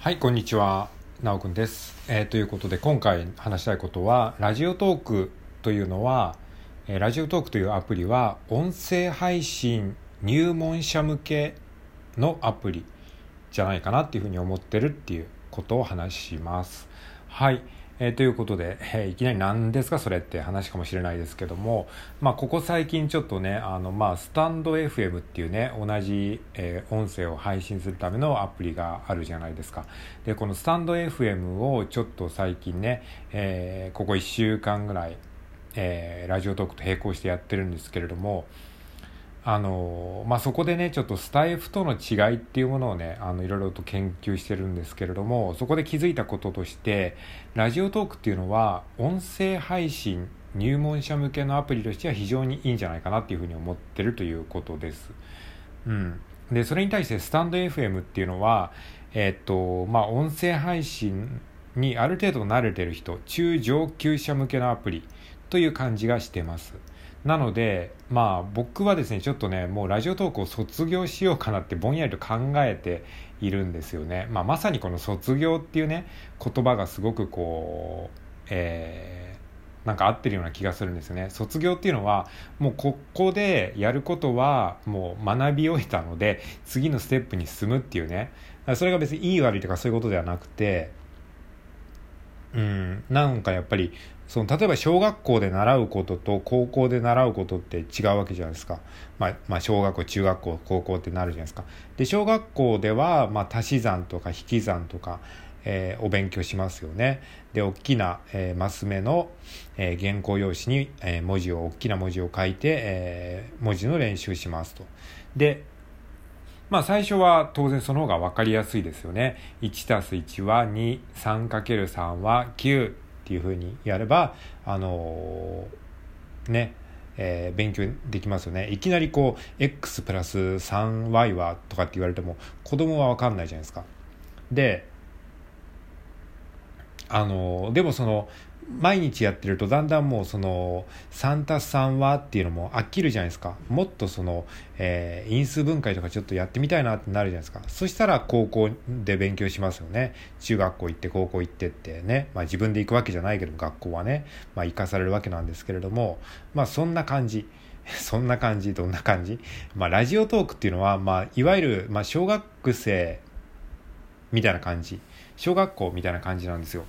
はい、こんにちは。なおくんです、えーということで、今回話したいことは、ラジオトークというのは、えーラジオトークというアプリは、音声配信入門者向けのアプリじゃないかなっていうふうに思ってるっていうことを話します。はい。えーということで、えーいきなり何ですかそれって話かもしれないですけども、まあ、ここ最近ちょっとね、あの、まあ、スタンド FM っていうね、同じ、えー音声を配信するためのアプリがあるじゃないですか。で、このスタンド FM をちょっと最近ね、えここ1週間ぐらい、えラジオトークと並行してやってるんですけれども、あのまあ、そこでねちょっとスタイフとの違いっていうものをねあのいろいろと研究してるんですけれどもそこで気づいたこととしてラジオトークっていうのは音声配信入門者向けのアプリとしては非常にいいんじゃないかなっていうふうに思ってるということです。うん、でそれに対してスタンド FM っていうのは、えっとまあ、音声配信にある程度慣れてる人中上級者向けのアプリという感じがしてます。なので、まあ僕はですね、ちょっとね、もうラジオトークを卒業しようかなってぼんやりと考えているんですよね。まあまさにこの卒業っていうね、言葉がすごくこう、えーなんか合ってるような気がするんですよね。卒業っていうのは、もうここでやることはもう学び終えたので、次のステップに進むっていうね。それが別にいい悪いとかそういうことではなくて、うん、なんかやっぱりその例えば小学校で習うことと高校で習うことって違うわけじゃないですか、まあ、まあ小学校中学校高校ってなるじゃないですか。で小学校ではまあ足し算とか引き算とか、えーお勉強しますよね。で大きな、えーマス目の、えー原稿用紙に、え文字を大きな文字を書いて、え文字の練習しますと。でまあ最初は当然その方が分かりやすいですよね。1たす1は2、3×3 は9っていうふうにやれば、あのーね、えー勉強できますよね。いきなりこう、x プラス 3y はとかって言われても子供は分かんないじゃないですか。で、あのーでもその、毎日やってるとだんだんもうその3たす3はっていうのも飽きるじゃないですか。もっとその、えー因数分解とかちょっとやってみたいなってなるじゃないですか。そしたら高校で勉強しますよね。中学校行って高校行ってってね、まあ、自分で行くわけじゃないけど学校はね、まあ、行かされるわけなんですけれども。まあそんな感じ。そんな感じどんな感じ。まあラジオトークっていうのは、まあ、いわゆる、まあ、小学生みたいな感じ。小学校みたいな感じなんですよ。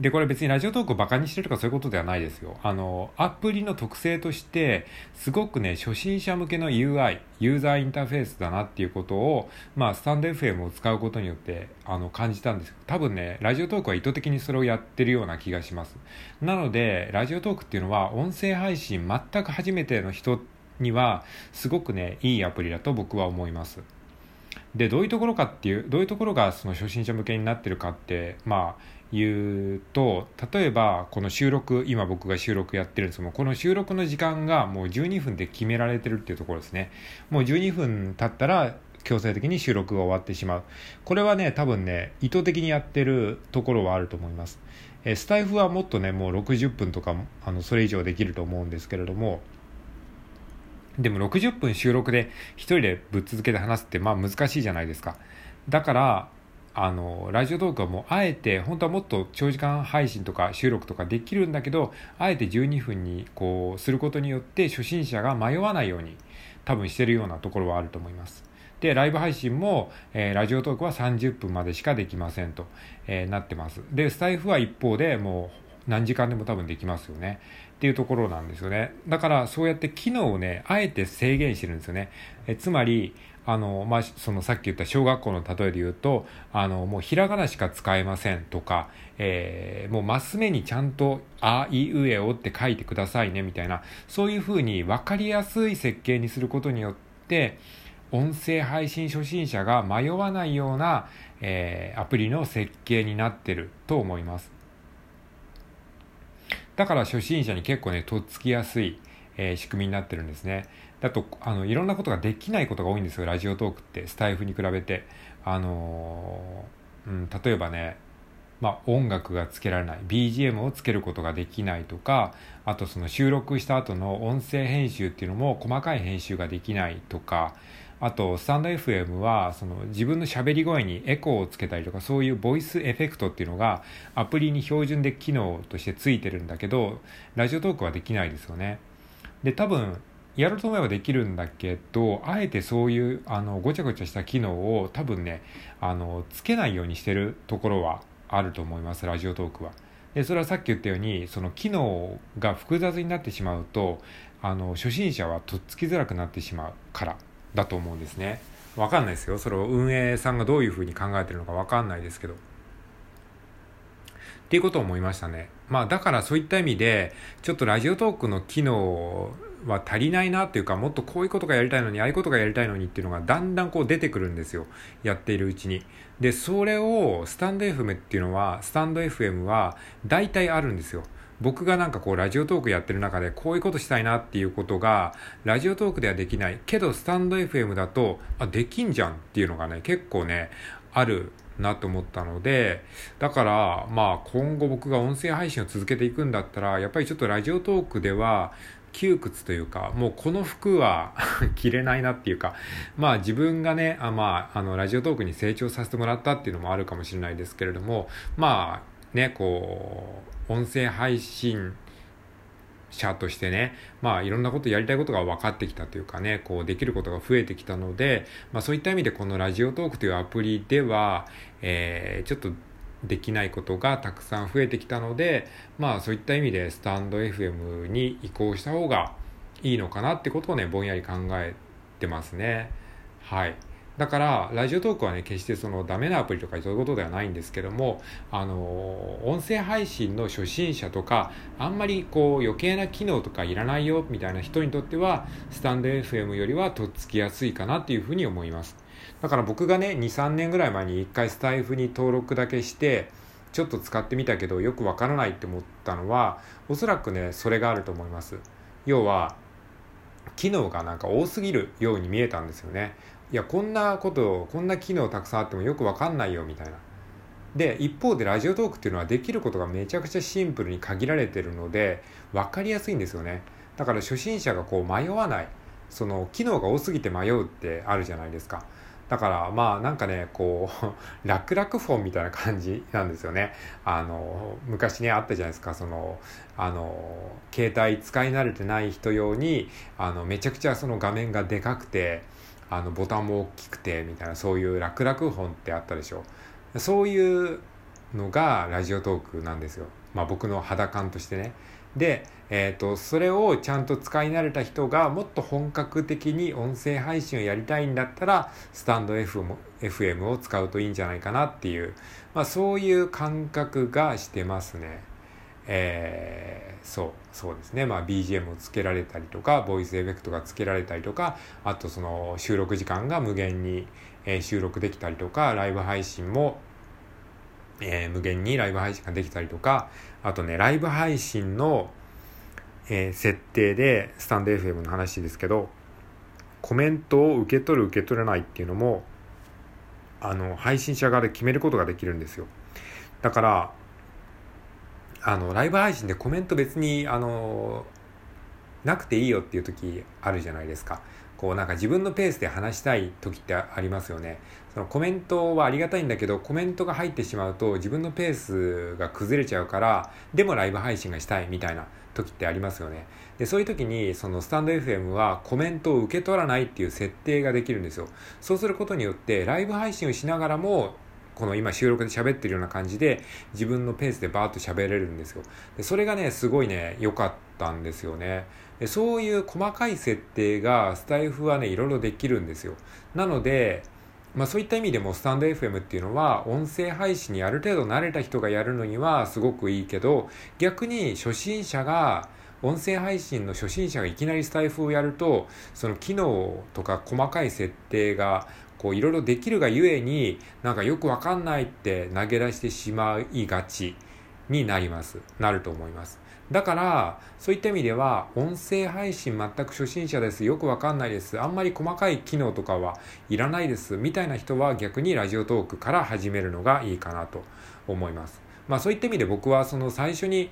で、これ別にラジオトークをバカにしてるとかそういうことではないですよ。あの、アプリの特性として、すごくね、初心者向けの UI、ユーザーインターフェースだなっていうことを、まあ、スタンド FM を使うことによって、あの、感じたんです多分ね、ラジオトークは意図的にそれをやってるような気がします。なので、ラジオトークっていうのは、音声配信全く初めての人には、すごくね、いいアプリだと僕は思います。でどういうところかっていうどういうところがその初心者向けになってるかってまあ言うと例えばこの収録今僕が収録やってるんですけどもこの収録の時間がもう12分で決められてるっていうところですね。もう12分経ったら強制的に収録が終わってしまう。これはね多分ね意図的にやってるところはあると思います。えスタイフはもっとねもう60分とかあのそれ以上できると思うんですけれどもでも60分収録で一人でぶっ続けて話すってまあ難しいじゃないですか。だから、あの、ラジオトークはもうあえて、本当はもっと長時間配信とか収録とかできるんだけど、あえて12分にこうすることによって初心者が迷わないように多分してるようなところはあると思います。で、ライブ配信も、えーラジオトークは30分までしかできませんと、えーなってます。で、スタイフは一方でもう何時間でも多分できますよね。っていうところなんですよね。だからそうやって機能をね、あえて制限してるんですよね。えつまり、あの、まあ、そのさっき言った小学校の例えで言うと、あの、もうひらがなしか使えませんとか、えーもうマス目にちゃんとあいうえおって書いてくださいねみたいな、そういうふうに分かりやすい設計にすることによって、音声配信初心者が迷わないような、えーアプリの設計になってると思います。だから初心者に結構ね、とっつきやすい、えー仕組みになってるんですね。だと、あの、いろんなことができないことが多いんですよ、ラジオトークって、スタイフに比べて。あのーうん、例えばね、まあ、音楽がつけられない BGM をつけることができないとかあとその収録した後の音声編集っていうのも細かい編集ができないとかあとスタンド FM はその自分の喋り声にエコーをつけたりとかそういうボイスエフェクトっていうのがアプリに標準で機能としてついてるんだけどラジオトークはできないですよねで多分やろうと思えばできるんだけどあえてそういうあのごちゃごちゃした機能を多分ねあのつけないようにしてるところはあると思いますラジオトークは。でそれはさっき言ったようにその機能が複雑になってしまうとあの初心者はとっつきづらくなってしまうからだと思うんですね。わかんないですよ。それを運営さんがどういうふうに考えてるのかわかんないですけど。っていうことを思いましたね。まあだからそういった意味で、ちょっとラジオトークの機能は足りないなっていうか、もっとこういうことがやりたいのに、ああいうことがやりたいのにっていうのがだんだんこう出てくるんですよ。やっているうちに。で、それをスタンド FM っていうのは、スタンド FM は大体あるんですよ。僕がなんかこうラジオトークやってる中でこういうことしたいなっていうことがラジオトークではできないけどスタンド FM だとあできんじゃんっていうのがね結構ねあるなと思ったのでだからまあ今後僕が音声配信を続けていくんだったらやっぱりちょっとラジオトークでは窮屈というかもうこの服は 着れないなっていうかまあ自分がねあまああのラジオトークに成長させてもらったっていうのもあるかもしれないですけれどもまあねこう音声配信者としてね、まあいろんなことやりたいことが分かってきたというかね、こうできることが増えてきたので、まあそういった意味でこのラジオトークというアプリでは、えー、ちょっとできないことがたくさん増えてきたので、まあそういった意味でスタンド FM に移行した方がいいのかなってことをね、ぼんやり考えてますね。はい。だから、ラジオトークはね、決してそのダメなアプリとかそういうことではないんですけども、あの、音声配信の初心者とか、あんまりこう余計な機能とかいらないよみたいな人にとっては、スタンド FM よりはとっつきやすいかなっていうふうに思います。だから僕がね、2、3年ぐらい前に1回スタイフに登録だけして、ちょっと使ってみたけどよくわからないって思ったのは、おそらくね、それがあると思います。要は、機能がなんか多すぎるように見えたんですよね。いやこんなことこんな機能たくさんあってもよくわかんないよみたいな。で一方でラジオトークっていうのはできることがめちゃくちゃシンプルに限られてるので分かりやすいんですよね。だから初心者がこう迷わない。その機能が多すぎて迷うってあるじゃないですか。だからまあなんかねこう 楽々フォンみたいな感じなんですよね。あの昔ねあったじゃないですか。そのあの携帯使い慣れてない人用にあのめちゃくちゃその画面がでかくてあのボタンも大きくてみたいなそういう楽々本ってあったでしょ。そういうのがラジオトークなんですよ。まあ僕の肌感としてね。で、えーと、それをちゃんと使い慣れた人がもっと本格的に音声配信をやりたいんだったらスタンド FM, を使うといいんじゃないかなっていう、まあ、そういう感覚がしてますね。えー、そうそうですね、まあ、BGM をつけられたりとかボイスエフェクトがつけられたりとかあとその収録時間が無限に、え、収録できたりとかライブ配信も、えー、無限にライブ配信ができたりとかあとねライブ配信の、え、設定でスタンド FM の話ですけどコメントを受け取る受け取れないっていうのもあの配信者側で決めることができるんですよ。だからあのライブ配信でコメント別にあのなくていいよっていう時あるじゃないですか。こうなんか自分のペースで話したい時ってありますよね。そのコメントはありがたいんだけどコメントが入ってしまうと自分のペースが崩れちゃうからでもライブ配信がしたいみたいな時ってありますよね。でそういう時にそのスタンド FM はコメントを受け取らないっていう設定ができるんですよ。そうすることによってライブ配信をしながらもこの今収録で喋ってるような感じで自分のペースでバーッと喋れるんですよ。でそれがね、すごいね、良かったんですよね。でそういう細かい設定がスタイフはね、いろいろできるんですよ。なので、まあそういった意味でもスタンド FM っていうのは音声配信にある程度慣れた人がやるのにはすごくいいけど逆に初心者が音声配信の初心者がいきなりスタイフをやるとその機能とか細かい設定がこういろいろできるがゆえになんかよくわかんないって投げ出してしまいがちになります。なると思います。だから、そういった意味では、音声配信全く初心者です。よくわかんないです。あんまり細かい機能とかはいらないです。みたいな人は逆にラジオトークから始めるのがいいかなと思います。まあそういった意味で僕はその最初に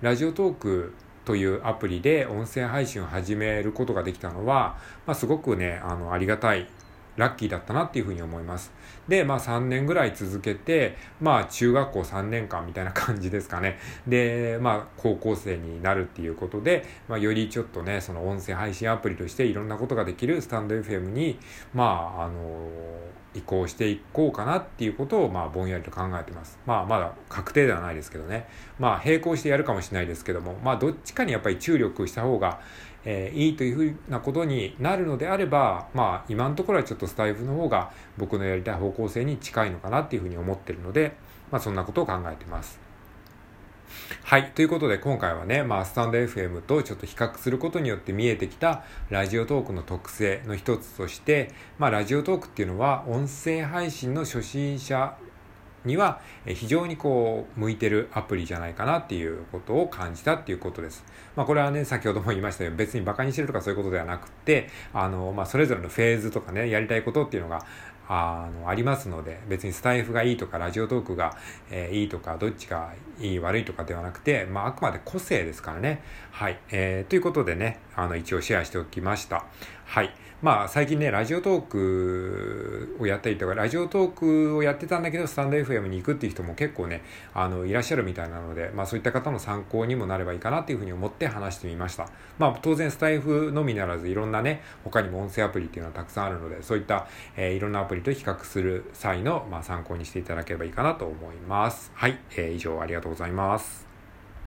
ラジオトークというアプリで音声配信を始めることができたのは、まあ、すごくね、あの、ありがたいラッキーだったなっていうふうに思います。で、まあ3年ぐらい続けて、まあ中学校3年間みたいな感じですかね。で、まあ高校生になるっていうことで、まあよりちょっとね、その音声配信アプリとしていろんなことができるスタンド FM に、まあ、あの移行していこうかなっていうことを、まあ、ぼんやりと考えてます。まあ、まだ確定ではないですけどね。まあ、並行してやるかもしれないですけども、まあ、どっちかにやっぱり注力した方が、えー、いいというふうなことになるのであれば、まあ、今のところはちょっとスタイフの方が僕のやりたい方向性に近いのかなっていうふうに思ってるので、まあ、そんなことを考えてます。はい。ということで、今回はね、まあ、スタンド FM とちょっと比較することによって見えてきたラジオトークの特性の一つとして、まあ、ラジオトークっていうのは、音声配信の初心者には非常にこう向いてるアプリじゃないかなっていうことを感じたっていうことです。まあこれはね、先ほども言いましたように別に馬鹿にしてるとかそういうことではなくて、あの、まあそれぞれのフェーズとかね、やりたいことっていうのがあのありますので別にスタイフがいいとかラジオトークが、えー、いいとかどっちがいい悪いとかではなくて、まあ、あくまで個性ですからね。はい、えー、ということでねあの一応シェアしておきました。はい。まあ最近ね、ラジオトークをやったりとか、ラジオトークをやってたんだけど、スタンド FM に行くっていう人も結構ね、あの、いらっしゃるみたいなので、まあそういった方の参考にもなればいいかなっていうふうに思って話してみました。まあ当然スタイフのみならず、いろんなね、他にも音声アプリっていうのはたくさんあるので、そういった、えー、いろんなアプリと比較する際の、まあ参考にしていただければいいかなと思います。はい、えー、以上ありがとうございます。